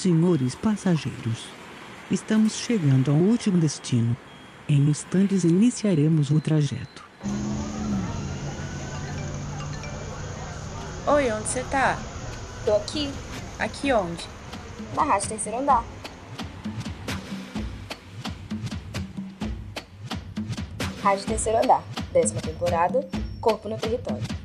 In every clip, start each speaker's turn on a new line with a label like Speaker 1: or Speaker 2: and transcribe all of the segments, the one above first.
Speaker 1: Senhores passageiros, estamos chegando ao último destino. Em instantes iniciaremos o trajeto.
Speaker 2: Oi, onde você tá?
Speaker 3: Tô aqui,
Speaker 2: Aqui onde?
Speaker 3: na rádio terceiro andar. Rádio terceiro andar, décima temporada, Corpo no Território.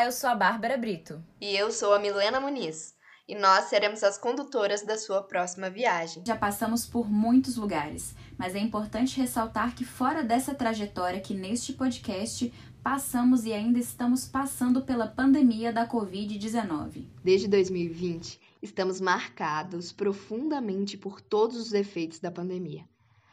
Speaker 4: Olá, eu sou a Bárbara Brito.
Speaker 5: E eu sou a Milena Muniz. E nós seremos as condutoras da sua próxima viagem.
Speaker 4: Já passamos por muitos lugares, mas é importante ressaltar que fora dessa trajetória que neste podcast passamos e ainda estamos passando pela pandemia da Covid-19.
Speaker 5: Desde 2020, estamos marcados profundamente por todos os efeitos da pandemia.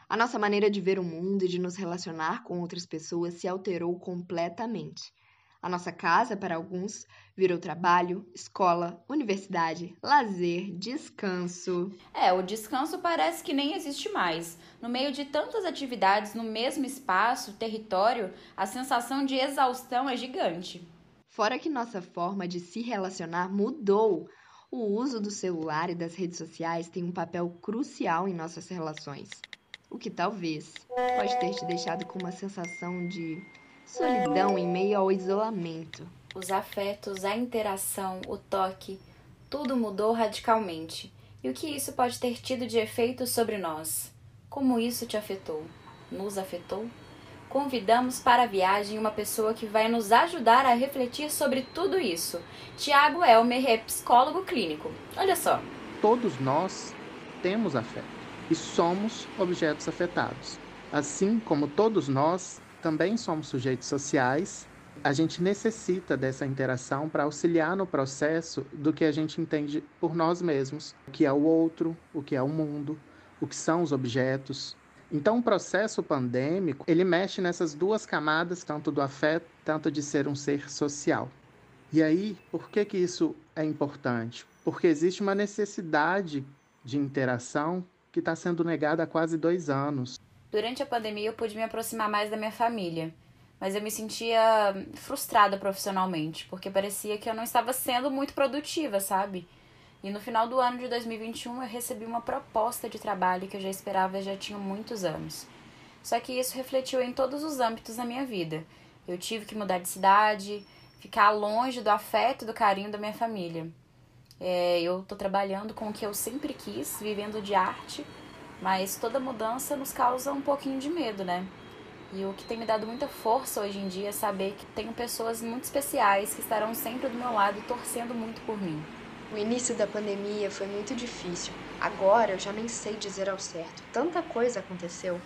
Speaker 5: A nossa maneira de ver o mundo e de nos relacionar com outras pessoas se alterou completamente. A nossa casa, para alguns, virou trabalho, escola, universidade, lazer, descanso.
Speaker 4: É, o descanso parece que nem existe mais. No meio de tantas atividades no mesmo espaço, território, a sensação de exaustão é gigante.
Speaker 5: Fora que nossa forma de se relacionar mudou. O uso do celular e das redes sociais tem um papel crucial em nossas relações. O que talvez pode ter te deixado com uma sensação de solidão em meio ao isolamento.
Speaker 4: Os afetos, a interação, o toque, tudo mudou radicalmente. E o que isso pode ter tido de efeito sobre nós? Como isso te afetou? Nos afetou? Convidamos para a viagem uma pessoa que vai nos ajudar a refletir sobre tudo isso. Tiago Elmer é psicólogo clínico. Olha só.
Speaker 6: Todos nós temos afeto e somos objetos afetados. Assim como todos nós também somos sujeitos sociais, a gente necessita dessa interação para auxiliar no processo do que a gente entende por nós mesmos, o que é o outro, o que é o mundo, o que são os objetos. Então, o processo pandêmico, ele mexe nessas duas camadas, tanto do afeto, tanto de ser um ser social. E aí, por que que isso é importante? Porque existe uma necessidade de interação que está sendo negada há quase dois anos.
Speaker 4: Durante a pandemia eu pude me aproximar mais da minha família, mas eu me sentia frustrada profissionalmente, porque parecia que eu não estava sendo muito produtiva, sabe? E no final do ano de 2021 eu recebi uma proposta de trabalho que eu já esperava já tinha muitos anos. Só que isso refletiu em todos os âmbitos da minha vida. Eu tive que mudar de cidade, ficar longe do afeto e do carinho da minha família. É, eu tô trabalhando com o que eu sempre quis, vivendo de arte, mas toda mudança nos causa um pouquinho de medo, né? E o que tem me dado muita força hoje em dia é saber que tenho pessoas muito especiais que estarão sempre do meu lado torcendo muito por mim.
Speaker 5: O início da pandemia foi muito difícil. Agora eu já nem sei dizer ao certo. Tanta coisa aconteceu.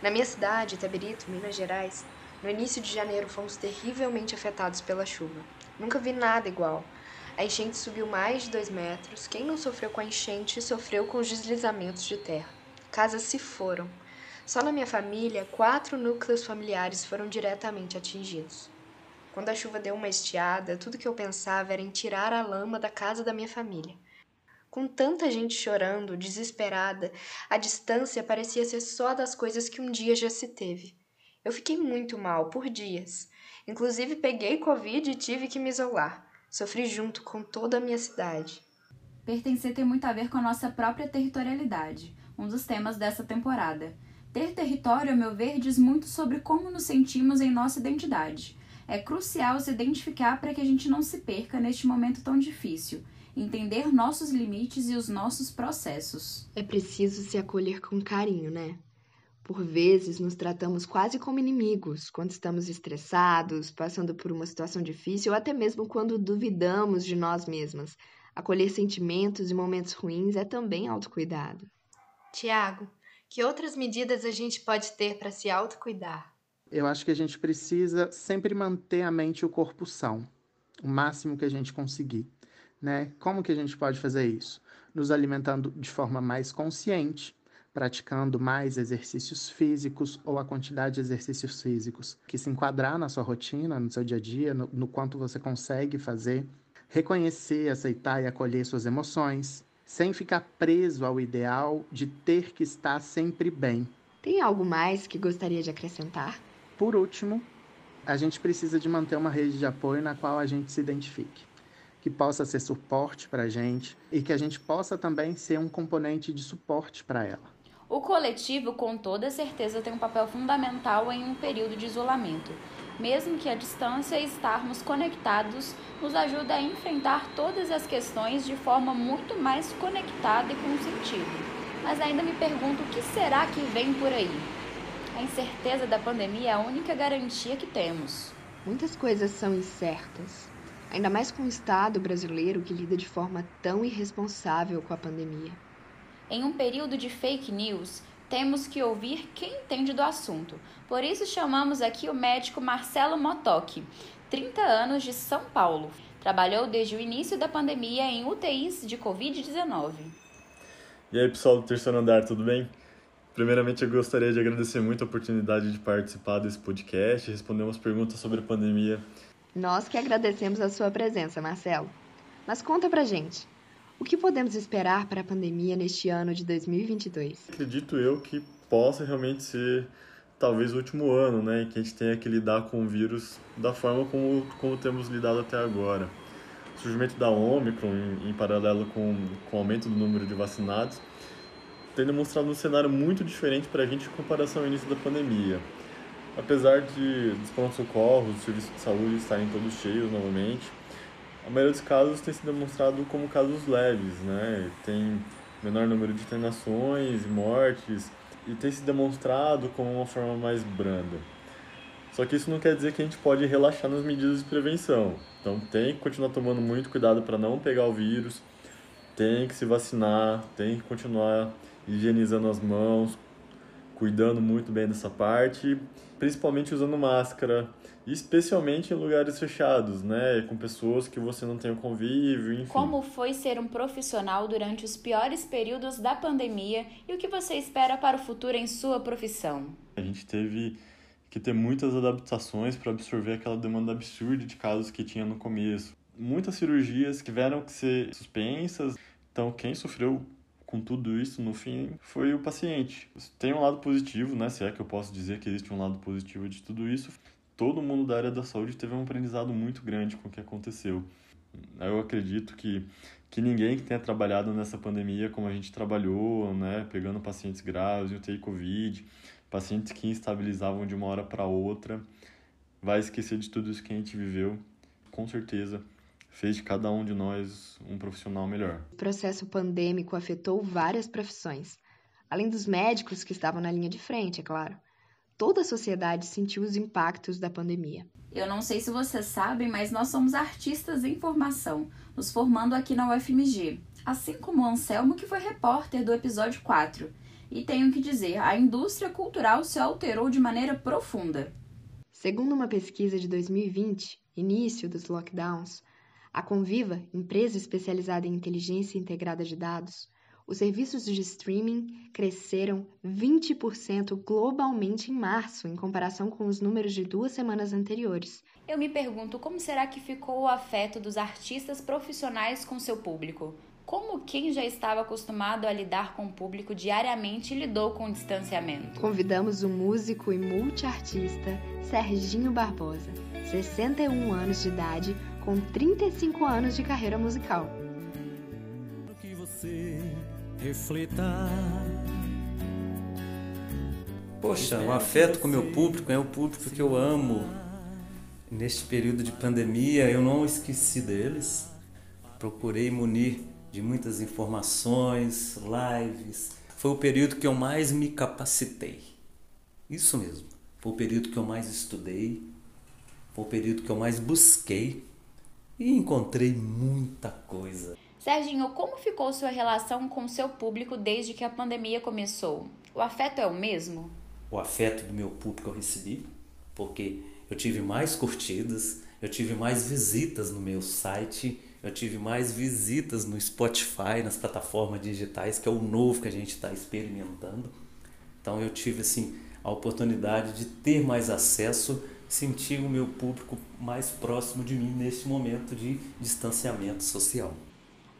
Speaker 5: Na minha cidade, Itabirito, Minas Gerais, no início de janeiro fomos terrivelmente afetados pela chuva. Nunca vi nada igual. A enchente subiu mais de dois metros. Quem não sofreu com a enchente sofreu com os deslizamentos de terra. Casas se foram. Só na minha família, quatro núcleos familiares foram diretamente atingidos. Quando a chuva deu uma estiada, tudo que eu pensava era em tirar a lama da casa da minha família. Com tanta gente chorando, desesperada, a distância parecia ser só das coisas que um dia já se teve. Eu fiquei muito mal por dias. Inclusive peguei Covid e tive que me isolar. Sofri junto com toda a minha cidade.
Speaker 4: Pertencer tem muito a ver com a nossa própria territorialidade, um dos temas dessa temporada. Ter território, a meu ver, diz muito sobre como nos sentimos em nossa identidade. É crucial se identificar para que a gente não se perca neste momento tão difícil, entender nossos limites e os nossos processos.
Speaker 5: É preciso se acolher com carinho, né? Por vezes nos tratamos quase como inimigos quando estamos estressados, passando por uma situação difícil ou até mesmo quando duvidamos de nós mesmas. Acolher sentimentos e momentos ruins é também autocuidado. Tiago, que outras medidas a gente pode ter para se autocuidar?
Speaker 6: Eu acho que a gente precisa sempre manter a mente e o corpo são, o máximo que a gente conseguir, né? Como que a gente pode fazer isso? Nos alimentando de forma mais consciente, praticando mais exercícios físicos ou a quantidade de exercícios físicos que se enquadrar na sua rotina, no seu dia a dia, no, no quanto você consegue fazer, reconhecer, aceitar e acolher suas emoções, sem ficar preso ao ideal de ter que estar sempre bem.
Speaker 5: Tem algo mais que gostaria de acrescentar?
Speaker 6: Por último, a gente precisa de manter uma rede de apoio na qual a gente se identifique. que possa ser suporte para a gente e que a gente possa também ser um componente de suporte para ela.
Speaker 4: O coletivo, com toda certeza, tem um papel fundamental em um período de isolamento. Mesmo que a distância estarmos conectados nos ajuda a enfrentar todas as questões de forma muito mais conectada e com sentido. Mas ainda me pergunto o que será que vem por aí? A incerteza da pandemia é a única garantia que temos.
Speaker 5: Muitas coisas são incertas, ainda mais com o Estado brasileiro que lida de forma tão irresponsável com a pandemia.
Speaker 4: Em um período de fake news, temos que ouvir quem entende do assunto. Por isso chamamos aqui o médico Marcelo Motoc, 30 anos de São Paulo. Trabalhou desde o início da pandemia em UTIs de Covid-19.
Speaker 7: E aí, pessoal do terceiro andar, tudo bem? Primeiramente, eu gostaria de agradecer muito a oportunidade de participar desse podcast e responder umas perguntas sobre a pandemia.
Speaker 5: Nós que agradecemos a sua presença, Marcelo. Mas conta pra gente, o que podemos esperar para a pandemia neste ano de 2022?
Speaker 7: Acredito eu que possa realmente ser talvez o último ano, né, que a gente tenha que lidar com o vírus da forma como, como temos lidado até agora. O surgimento da Omicron, em, em paralelo com, com o aumento do número de vacinados, tem demonstrado um cenário muito diferente para a gente em comparação ao início da pandemia. Apesar de dos pronto-socorros, os serviços de saúde estarem todos cheios novamente, a maioria dos casos tem se demonstrado como casos leves, né? Tem menor número de internações mortes e tem se demonstrado como uma forma mais branda. Só que isso não quer dizer que a gente pode relaxar nas medidas de prevenção. Então tem que continuar tomando muito cuidado para não pegar o vírus, tem que se vacinar, tem que continuar higienizando as mãos, cuidando muito bem dessa parte, principalmente usando máscara, especialmente em lugares fechados, né, com pessoas que você não tem o convívio, enfim.
Speaker 4: Como foi ser um profissional durante os piores períodos da pandemia e o que você espera para o futuro em sua profissão?
Speaker 7: A gente teve que ter muitas adaptações para absorver aquela demanda absurda de casos que tinha no começo. Muitas cirurgias tiveram que ser suspensas, então quem sofreu com tudo isso, no fim, foi o paciente. Tem um lado positivo, né? Se é que eu posso dizer que existe um lado positivo de tudo isso. Todo mundo da área da saúde teve um aprendizado muito grande com o que aconteceu. Eu acredito que, que ninguém que tenha trabalhado nessa pandemia como a gente trabalhou, né? Pegando pacientes graves, UTI Covid, pacientes que instabilizavam de uma hora para outra, vai esquecer de tudo isso que a gente viveu. Com certeza fez de cada um de nós um profissional melhor.
Speaker 5: O processo pandêmico afetou várias profissões, além dos médicos que estavam na linha de frente, é claro. Toda a sociedade sentiu os impactos da pandemia.
Speaker 4: Eu não sei se vocês sabem, mas nós somos artistas em formação, nos formando aqui na UFMG, assim como o Anselmo, que foi repórter do episódio 4. E tenho que dizer, a indústria cultural se alterou de maneira profunda.
Speaker 5: Segundo uma pesquisa de 2020, início dos lockdowns, a Conviva, empresa especializada em inteligência integrada de dados, os serviços de streaming cresceram 20% globalmente em março, em comparação com os números de duas semanas anteriores.
Speaker 4: Eu me pergunto como será que ficou o afeto dos artistas profissionais com seu público? Como quem já estava acostumado a lidar com o público diariamente lidou com o distanciamento?
Speaker 5: Convidamos o músico e multiartista Serginho Barbosa, 61 anos de idade, com 35 anos de carreira musical.
Speaker 8: Que você reflita.
Speaker 9: Poxa, o afeto com o meu público é o público que eu amo. Neste período de pandemia, eu não esqueci deles. Procurei munir de muitas informações, lives. Foi o período que eu mais me capacitei. Isso mesmo. Foi o período que eu mais estudei. Foi o período que eu mais busquei e encontrei muita coisa.
Speaker 4: Serginho, como ficou sua relação com seu público desde que a pandemia começou? O afeto é o mesmo?
Speaker 9: O afeto do meu público eu recebi, porque eu tive mais curtidas, eu tive mais visitas no meu site, eu tive mais visitas no Spotify, nas plataformas digitais, que é o novo que a gente está experimentando. Então eu tive assim a oportunidade de ter mais acesso sentir o meu público mais próximo de mim neste momento de distanciamento social.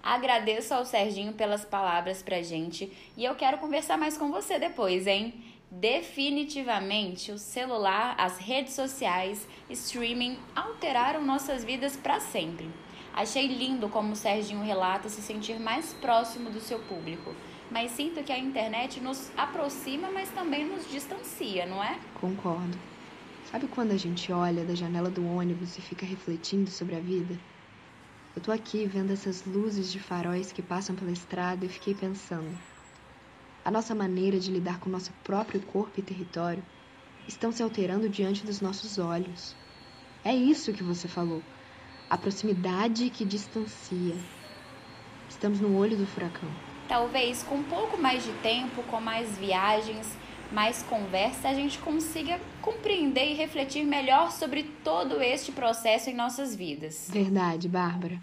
Speaker 4: Agradeço ao Serginho pelas palavras pra gente e eu quero conversar mais com você depois, hein? Definitivamente, o celular, as redes sociais, streaming alteraram nossas vidas para sempre. Achei lindo como o Serginho relata se sentir mais próximo do seu público, mas sinto que a internet nos aproxima, mas também nos distancia, não é?
Speaker 5: Concordo. Sabe quando a gente olha da janela do ônibus e fica refletindo sobre a vida? Eu tô aqui vendo essas luzes de faróis que passam pela estrada e fiquei pensando. A nossa maneira de lidar com nosso próprio corpo e território estão se alterando diante dos nossos olhos. É isso que você falou. A proximidade que distancia. Estamos no olho do furacão.
Speaker 4: Talvez com um pouco mais de tempo, com mais viagens, mais conversa, a gente consiga compreender e refletir melhor sobre todo este processo em nossas vidas.
Speaker 5: Verdade, Bárbara.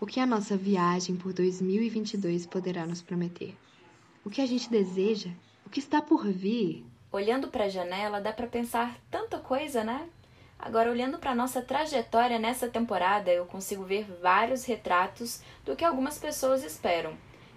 Speaker 5: O que a nossa viagem por 2022 poderá nos prometer? O que a gente deseja? O que está por vir?
Speaker 4: Olhando para a janela, dá para pensar tanta coisa, né? Agora, olhando para nossa trajetória nessa temporada, eu consigo ver vários retratos do que algumas pessoas esperam.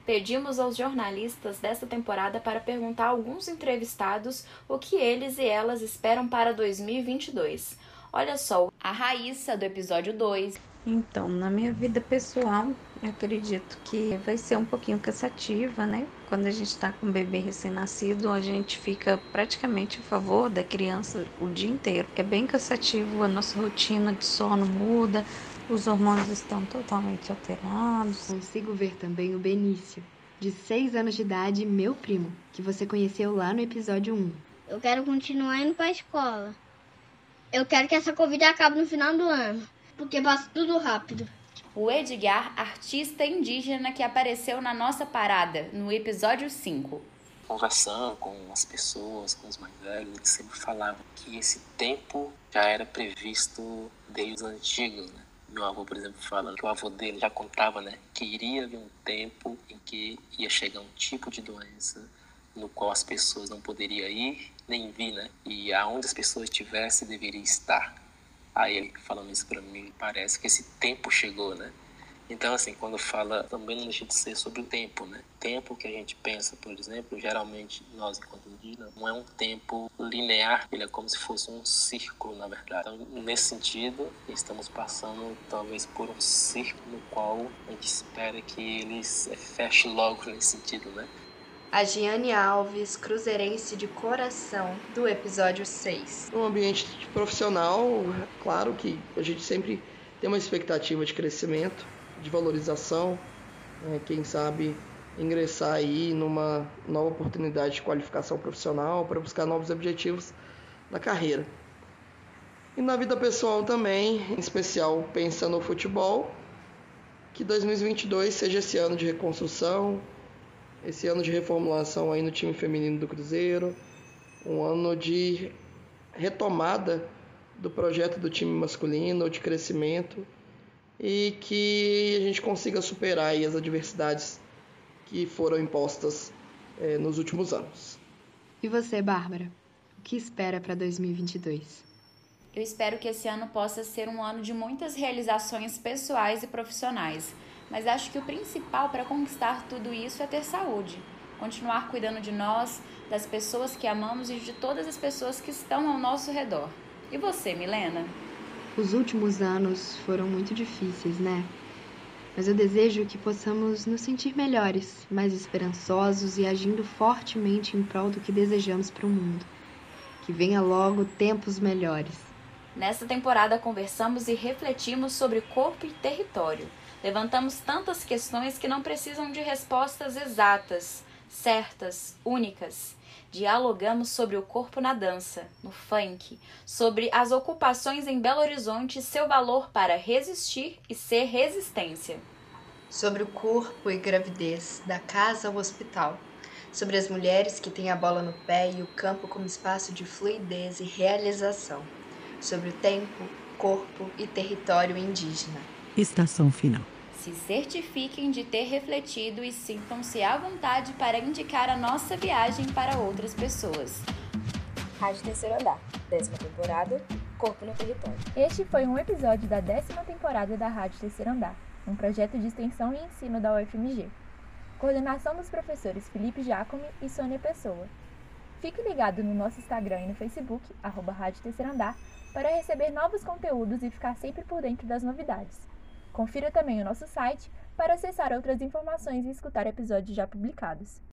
Speaker 4: Pedimos aos jornalistas desta temporada para perguntar a alguns entrevistados o que eles e elas esperam para 2022. Olha só, a Raíssa do episódio 2.
Speaker 10: Então, na minha vida pessoal, eu acredito que vai ser um pouquinho cansativa, né? Quando a gente está com um bebê recém-nascido, a gente fica praticamente a favor da criança o dia inteiro. É bem cansativo, a nossa rotina de sono muda, os hormônios estão totalmente alterados.
Speaker 5: Consigo ver também o Benício, de 6 anos de idade, meu primo, que você conheceu lá no episódio 1.
Speaker 11: Eu quero continuar indo para a escola. Eu quero que essa Covid acabe no final do ano, porque passa tudo rápido.
Speaker 4: O Edgar, artista indígena que apareceu na nossa parada, no episódio 5.
Speaker 12: Conversando com as pessoas, com os mais velhos, eles sempre falavam que esse tempo já era previsto desde os antigos, né? Meu avô, por exemplo, fala que o avô dele já contava, né, que iria haver um tempo em que ia chegar um tipo de doença no qual as pessoas não poderiam ir nem vir, né? E aonde as pessoas estivessem deveria estar. Aí ele falando isso para mim, parece que esse tempo chegou, né? Então, assim, quando fala, também não deixa de ser sobre o tempo, né? Tempo que a gente pensa, por exemplo, geralmente nós, enquanto indígenas, não é um tempo linear, ele é como se fosse um círculo, na verdade. Então, nesse sentido, estamos passando talvez por um círculo no qual a gente espera que ele feche logo nesse sentido, né?
Speaker 5: A Giane Alves, cruzeirense de coração, do episódio 6.
Speaker 13: No ambiente profissional, claro que a gente sempre tem uma expectativa de crescimento, de valorização, né? quem sabe ingressar aí numa nova oportunidade de qualificação profissional para buscar novos objetivos na carreira. E na vida pessoal também, em especial pensando no futebol, que 2022 seja esse ano de reconstrução, esse ano de reformulação aí no time feminino do Cruzeiro, um ano de retomada do projeto do time masculino, de crescimento e que a gente consiga superar as adversidades que foram impostas eh, nos últimos anos.
Speaker 5: E você, Bárbara? O que espera para 2022?
Speaker 4: Eu espero que esse ano possa ser um ano de muitas realizações pessoais e profissionais, mas acho que o principal para conquistar tudo isso é ter saúde, continuar cuidando de nós, das pessoas que amamos e de todas as pessoas que estão ao nosso redor. E você, Milena?
Speaker 5: Os últimos anos foram muito difíceis, né? Mas eu desejo que possamos nos sentir melhores, mais esperançosos e agindo fortemente em prol do que desejamos para o mundo. Que venha logo tempos melhores.
Speaker 4: Nesta temporada conversamos e refletimos sobre corpo e território. Levantamos tantas questões que não precisam de respostas exatas, certas, únicas. Dialogamos sobre o corpo na dança, no funk, sobre as ocupações em Belo Horizonte e seu valor para resistir e ser resistência.
Speaker 5: Sobre o corpo e gravidez, da casa ao hospital. Sobre as mulheres que têm a bola no pé e o campo como espaço de fluidez e realização. Sobre o tempo, corpo e território indígena.
Speaker 1: Estação final.
Speaker 4: Se certifiquem de ter refletido e sintam-se à vontade para indicar a nossa viagem para outras pessoas.
Speaker 3: Rádio Terceiro Andar, décima temporada, Corpo no Território.
Speaker 14: Este foi um episódio da décima temporada da Rádio Terceiro Andar, um projeto de extensão e ensino da UFMG. Coordenação dos professores Felipe Jacome e Sônia Pessoa. Fique ligado no nosso Instagram e no Facebook, arroba Rádio Terceiro Andar, para receber novos conteúdos e ficar sempre por dentro das novidades. Confira também o nosso site para acessar outras informações e escutar episódios já publicados.